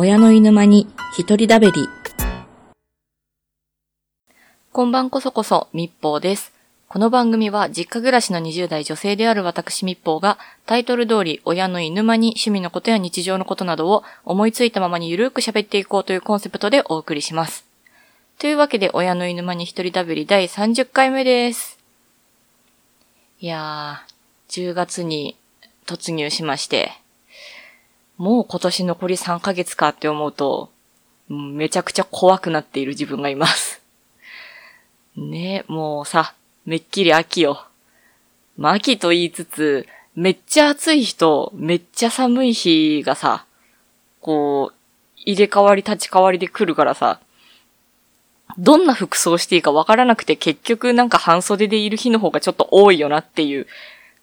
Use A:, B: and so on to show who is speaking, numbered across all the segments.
A: 親の犬間に一人だべり。
B: こんばんこそこそ、密報です。この番組は実家暮らしの20代女性である私密報がタイトル通り親の犬間に趣味のことや日常のことなどを思いついたままにゆるーく喋っていこうというコンセプトでお送りします。というわけで親の犬間に一人だべり第30回目です。いやー、10月に突入しまして、もう今年残り3ヶ月かって思うと、めちゃくちゃ怖くなっている自分がいます。ねもうさ、めっきり秋よ。まあ秋と言いつつ、めっちゃ暑い日とめっちゃ寒い日がさ、こう、入れ替わり立ち替わりで来るからさ、どんな服装していいかわからなくて結局なんか半袖でいる日の方がちょっと多いよなっていう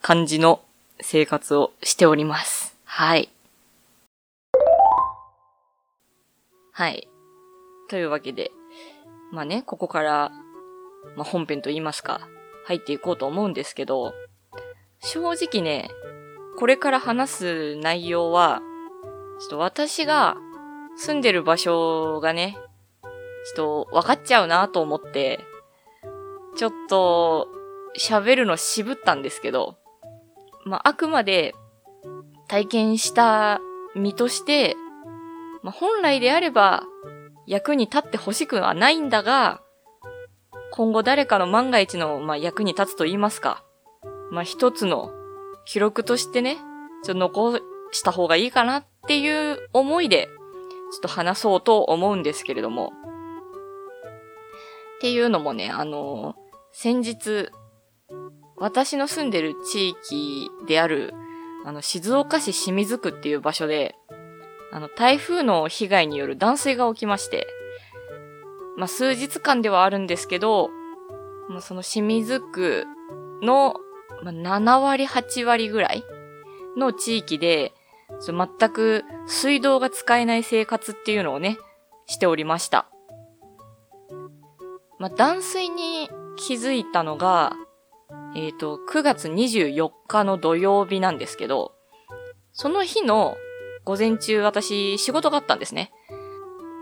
B: 感じの生活をしております。はい。はい。というわけで、まあね、ここから、まあ本編と言いますか、入っていこうと思うんですけど、正直ね、これから話す内容は、ちょっと私が住んでる場所がね、ちょっと分かっちゃうなと思って、ちょっと喋るの渋ったんですけど、まあ、あくまで体験した身として、まあ、本来であれば役に立ってほしくはないんだが、今後誰かの万が一の、まあ、役に立つと言いますか、まあ、一つの記録としてね、ちょっと残した方がいいかなっていう思いで、ちょっと話そうと思うんですけれども。っていうのもね、あの、先日、私の住んでる地域である、あの、静岡市清水区っていう場所で、あの、台風の被害による断水が起きまして、まあ、数日間ではあるんですけど、まあ、その清水区の、まあ、7割、8割ぐらいの地域で、ちょ全く水道が使えない生活っていうのをね、しておりました。まあ、断水に気づいたのが、えっ、と、9月24日の土曜日なんですけど、その日の午前中私仕事があったんですね。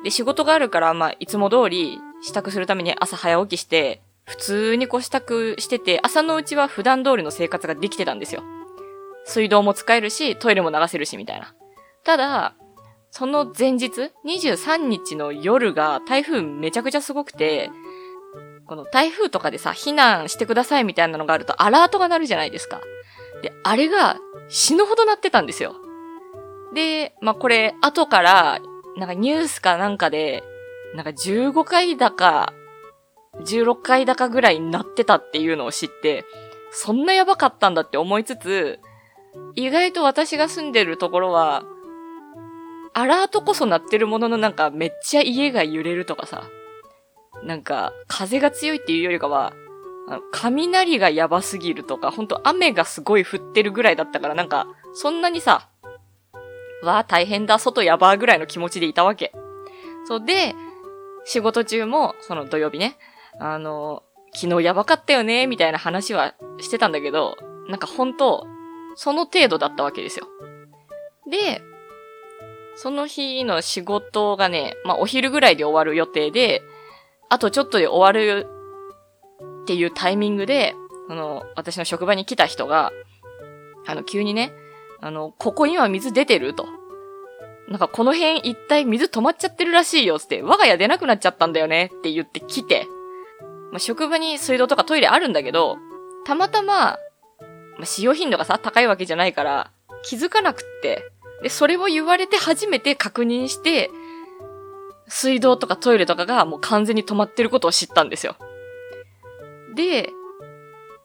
B: で、仕事があるから、まあ、いつも通り支度するために朝早起きして、普通にこう支度してて、朝のうちは普段通りの生活ができてたんですよ。水道も使えるし、トイレも流せるし、みたいな。ただ、その前日、23日の夜が台風めちゃくちゃすごくて、この台風とかでさ、避難してくださいみたいなのがあるとアラートが鳴るじゃないですか。で、あれが死ぬほど鳴ってたんですよ。で、まあ、これ、後から、なんかニュースかなんかで、なんか15回だか、16回だかぐらいになってたっていうのを知って、そんなやばかったんだって思いつつ、意外と私が住んでるところは、アラートこそ鳴ってるもののなんかめっちゃ家が揺れるとかさ、なんか風が強いっていうよりかは、雷がやばすぎるとか、ほんと雨がすごい降ってるぐらいだったからなんか、そんなにさ、わあ大変だ、外やばーぐらいの気持ちでいたわけ。そうで、仕事中も、その土曜日ね、あの、昨日やばかったよね、みたいな話はしてたんだけど、なんか本当その程度だったわけですよ。で、その日の仕事がね、まあお昼ぐらいで終わる予定で、あとちょっとで終わるっていうタイミングで、あの、私の職場に来た人が、あの、急にね、あの、ここ今水出てると。なんかこの辺一帯水止まっちゃってるらしいよ、って、我が家出なくなっちゃったんだよねって言って来て、まあ、職場に水道とかトイレあるんだけど、たまたま、まあ、使用頻度がさ、高いわけじゃないから、気づかなくって、で、それを言われて初めて確認して、水道とかトイレとかがもう完全に止まってることを知ったんですよ。で、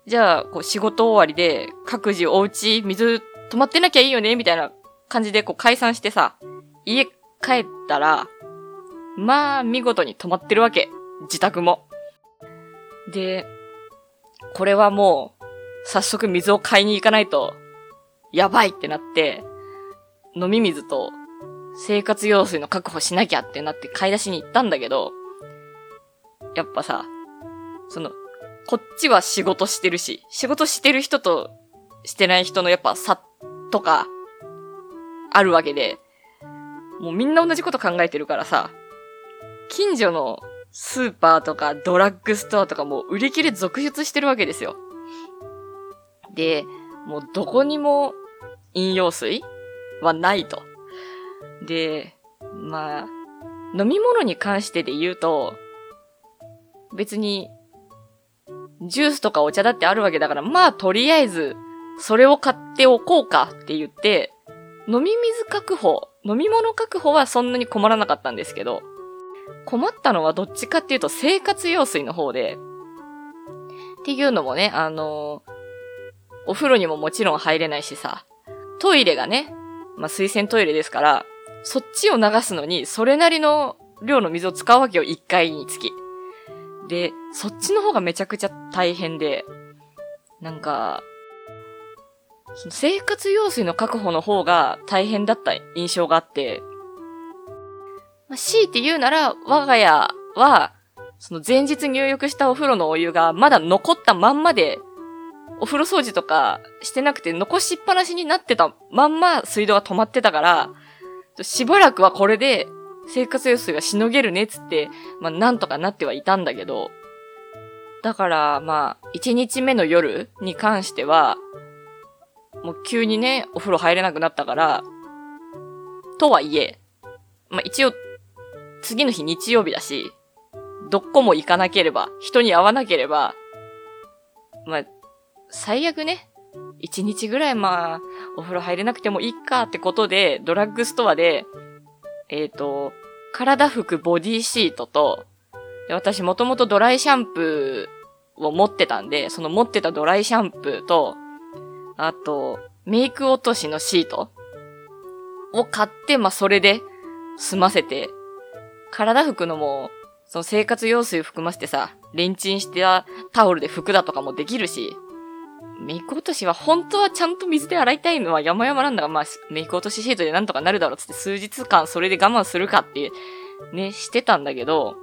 B: じゃあ、こう仕事終わりで、各自お家水止まってなきゃいいよね、みたいな感じでこう解散してさ、家帰ったら、まあ、見事に止まってるわけ。自宅も。で、これはもう、早速水を買いに行かないと、やばいってなって、飲み水と生活用水の確保しなきゃってなって買い出しに行ったんだけど、やっぱさ、その、こっちは仕事してるし、仕事してる人としてない人のやっぱ差とか、あるわけで、もうみんな同じこと考えてるからさ、近所のスーパーとかドラッグストアとかも売り切れ続出してるわけですよ。で、もうどこにも飲用水はないと。で、まあ、飲み物に関してで言うと、別に、ジュースとかお茶だってあるわけだから、まあとりあえず、それを買っておこうかって言って、飲み水確保、飲み物確保はそんなに困らなかったんですけど、困ったのはどっちかっていうと生活用水の方で、っていうのもね、あの、お風呂にももちろん入れないしさ、トイレがね、まあ、水洗トイレですから、そっちを流すのに、それなりの量の水を使うわけよ、一回につき。で、そっちの方がめちゃくちゃ大変で、なんか、生活用水の確保の方が大変だった印象があって、まあ、強いて言うなら、我が家は、その前日入浴したお風呂のお湯がまだ残ったまんまで、お風呂掃除とかしてなくて残しっぱなしになってたまんま水道が止まってたから、しばらくはこれで生活用水がしのげるねっつって、まあなんとかなってはいたんだけど、だからまあ、1日目の夜に関しては、もう急にね、お風呂入れなくなったから、とはいえ、まあ一応、次の日日曜日だし、どこも行かなければ、人に会わなければ、まあ、最悪ね、一日ぐらいまあ、お風呂入れなくてもいいかってことで、ドラッグストアで、えっ、ー、と、体拭くボディシートと、私もともとドライシャンプーを持ってたんで、その持ってたドライシャンプーと、あと、メイク落としのシートを買って、まあ、それで済ませて、体拭くのも、その生活用水含ませてさ、レンチンしてタオルで拭くだとかもできるし、メイク落としは本当はちゃんと水で洗いたいのは山々なんだが、まあ、メイク落としシートでなんとかなるだろうつって数日間それで我慢するかっていう、ね、してたんだけど、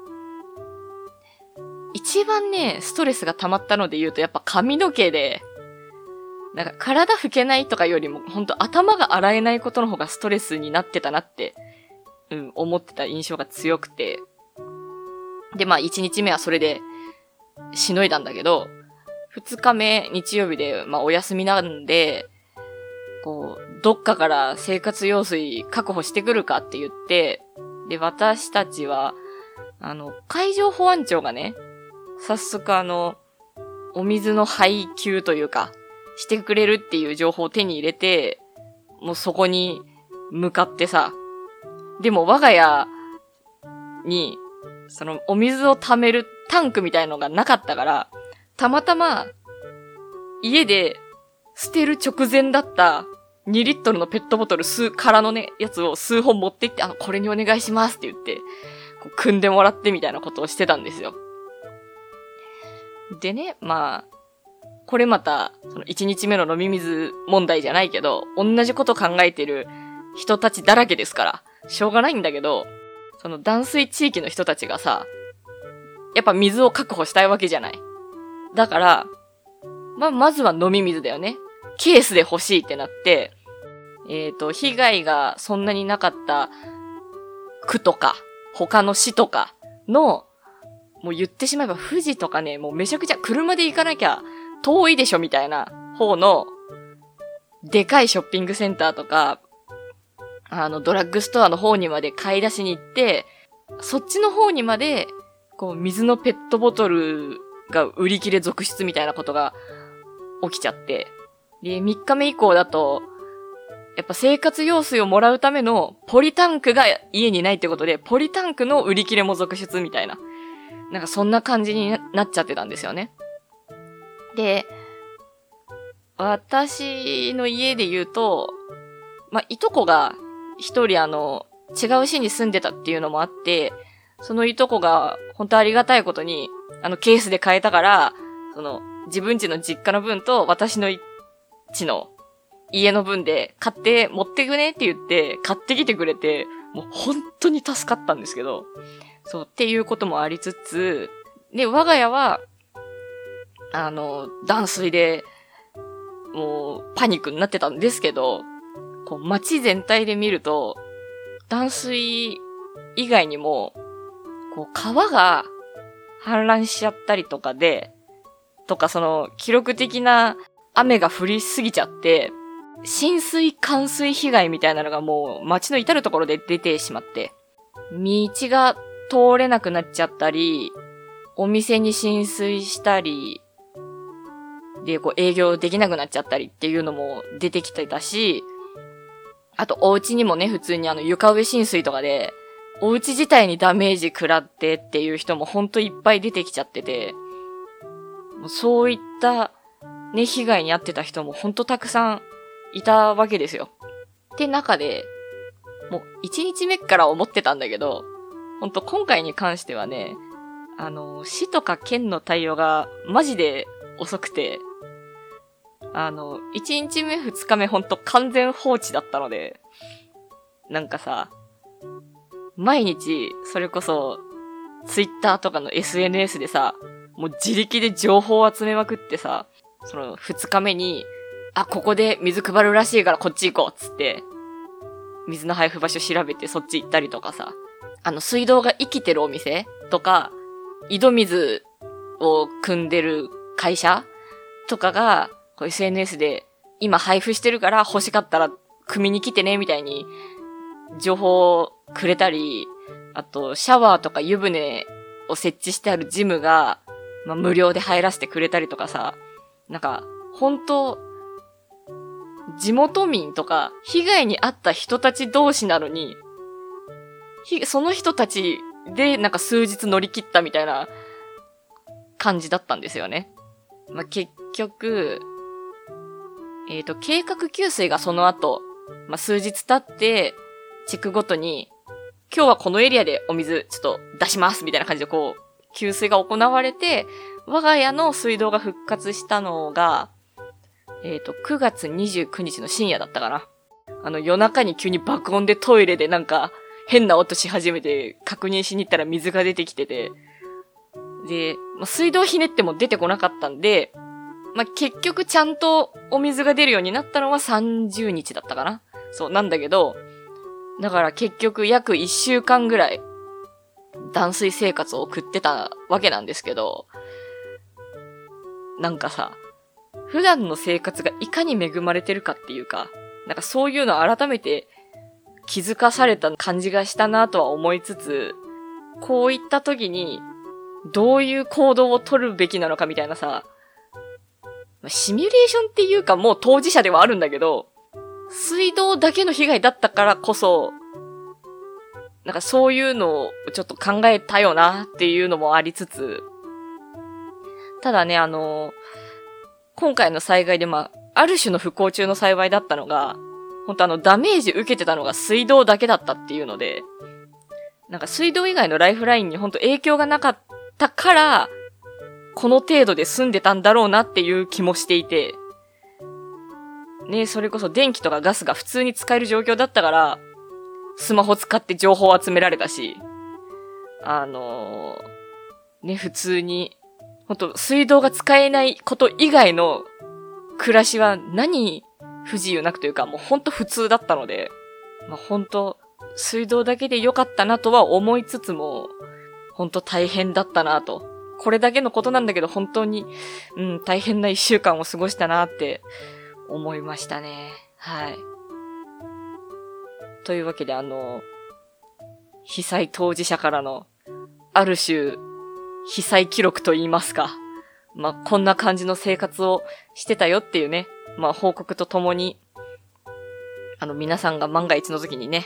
B: 一番ね、ストレスが溜まったので言うとやっぱ髪の毛で、なんか体拭けないとかよりも、本当頭が洗えないことの方がストレスになってたなって、うん、思ってた印象が強くて。で、まあ1日目はそれで、しのいだんだけど、2日目、日曜日で、まあお休みなんで、こう、どっかから生活用水確保してくるかって言って、で、私たちは、あの、海上保安庁がね、早速あの、お水の配給というか、してくれるっていう情報を手に入れて、もうそこに向かってさ、でも我が家に、そのお水を溜めるタンクみたいのがなかったから、たまたま家で捨てる直前だった2リットルのペットボトル数、空のね、やつを数本持ってきて、あの、これにお願いしますって言って、こう組んでもらってみたいなことをしてたんですよ。でね、まあ、これまた、その1日目の飲み水問題じゃないけど、同じこと考えてる人たちだらけですから、しょうがないんだけど、その断水地域の人たちがさ、やっぱ水を確保したいわけじゃない。だから、ま、まずは飲み水だよね。ケースで欲しいってなって、えっ、ー、と、被害がそんなになかった区とか、他の市とかの、もう言ってしまえば富士とかね、もうめちゃくちゃ車で行かなきゃ遠いでしょみたいな方の、でかいショッピングセンターとか、あの、ドラッグストアの方にまで買い出しに行って、そっちの方にまで、こう、水のペットボトルが売り切れ続出みたいなことが起きちゃって。で、3日目以降だと、やっぱ生活用水をもらうためのポリタンクが家にないってことで、ポリタンクの売り切れも続出みたいな。なんかそんな感じになっちゃってたんですよね。で、私の家で言うと、まあ、いとこが一人あの、違う市に住んでたっていうのもあって、そのいとこが本当ありがたいことに、あのケースで買えたから、その自分家の実家の分と私の家の家の分で買って持ってくねって言って買ってきてくれて、もう本当に助かったんですけど、そうっていうこともありつつ、で、我が家はあの、断水で、もう、パニックになってたんですけど、こう、街全体で見ると、断水以外にも、こう、川が氾濫しちゃったりとかで、とかその、記録的な雨が降りすぎちゃって、浸水冠水被害みたいなのがもう街の至るところで出てしまって、道が通れなくなっちゃったり、お店に浸水したり、で、こう営業できなくなっちゃったりっていうのも出てきてたし、あとお家にもね、普通にあの床上浸水とかで、お家自体にダメージ食らってっていう人もほんといっぱい出てきちゃってて、そういったね、被害に遭ってた人もほんとたくさんいたわけですよ。って中で、もう1日目から思ってたんだけど、ほんと今回に関してはね、あの、市とか県の対応がマジで遅くて、あの、1日目2日目ほんと完全放置だったので、なんかさ、毎日、それこそ、ツイッターとかの SNS でさ、もう自力で情報を集めまくってさ、その2日目に、あ、ここで水配るらしいからこっち行こうっつって、水の配布場所調べてそっち行ったりとかさ、あの水道が生きてるお店とか、井戸水を汲んでる会社とかが、こう SNS で今配布してるから欲しかったら組に来てねみたいに情報をくれたり、あとシャワーとか湯船を設置してあるジムが、まあ、無料で入らせてくれたりとかさ、なんか、本当地元民とか、被害に遭った人たち同士なのに、その人たちでなんか数日乗り切ったみたいな感じだったんですよね。まあ、結局、えっ、ー、と、計画給水がその後、まあ、数日経って、地区ごとに、今日はこのエリアでお水ちょっと出しますみたいな感じでこう、給水が行われて、我が家の水道が復活したのが、えっ、ー、と、9月29日の深夜だったかな。あの、夜中に急に爆音でトイレでなんか、変な音し始めて、確認しに行ったら水が出てきてて、で、まあ、水道ひねっても出てこなかったんで、まあ、結局ちゃんとお水が出るようになったのは30日だったかな。そう、なんだけど、だから結局約1週間ぐらい断水生活を送ってたわけなんですけど、なんかさ、普段の生活がいかに恵まれてるかっていうか、なんかそういうの改めて気づかされた感じがしたなとは思いつつ、こういった時にどういう行動を取るべきなのかみたいなさ、シミュレーションっていうかもう当事者ではあるんだけど、水道だけの被害だったからこそ、なんかそういうのをちょっと考えたよなっていうのもありつつ、ただね、あの、今回の災害でまあ、ある種の不幸中の幸いだったのが、本当あの、ダメージ受けてたのが水道だけだったっていうので、なんか水道以外のライフラインに本当影響がなかったから、この程度で済んでたんだろうなっていう気もしていて、ねそれこそ電気とかガスが普通に使える状況だったから、スマホ使って情報を集められたし、あのー、ね、普通に本当水道が使えないこと以外の暮らしは何不自由なくというか、もうほんと普通だったので、まあ本当水道だけで良かったなとは思いつつも、本当大変だったなと。これだけのことなんだけど本当に、うん、大変な一週間を過ごしたなって思いましたね。はい。というわけであの、被災当事者からの、ある種、被災記録と言いますか。まあ、こんな感じの生活をしてたよっていうね、まあ、報告とともに、あの、皆さんが万が一の時にね、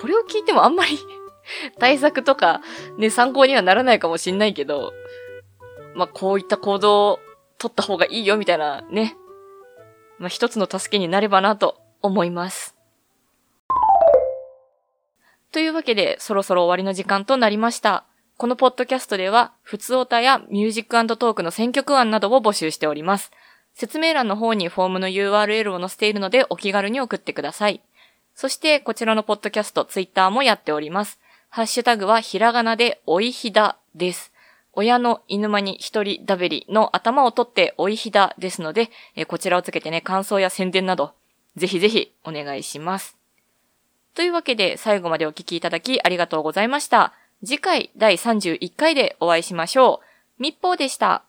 B: これを聞いてもあんまり 対策とか、ね、参考にはならないかもしんないけど、まあ、こういった行動を取った方がいいよみたいなね、まあ、一つの助けになればなと思います。というわけで、そろそろ終わりの時間となりました。このポッドキャストでは、普通歌やミュージックトークの選曲案などを募集しております。説明欄の方にフォームの URL を載せているのでお気軽に送ってください。そしてこちらのポッドキャスト、ツイッターもやっております。ハッシュタグはひらがなでおいひだです。親の犬間に一人だべりの頭を取っておいひだですので、えこちらをつけてね、感想や宣伝など、ぜひぜひお願いします。というわけで最後までお聴きいただきありがとうございました。次回第31回でお会いしましょう。密報でした。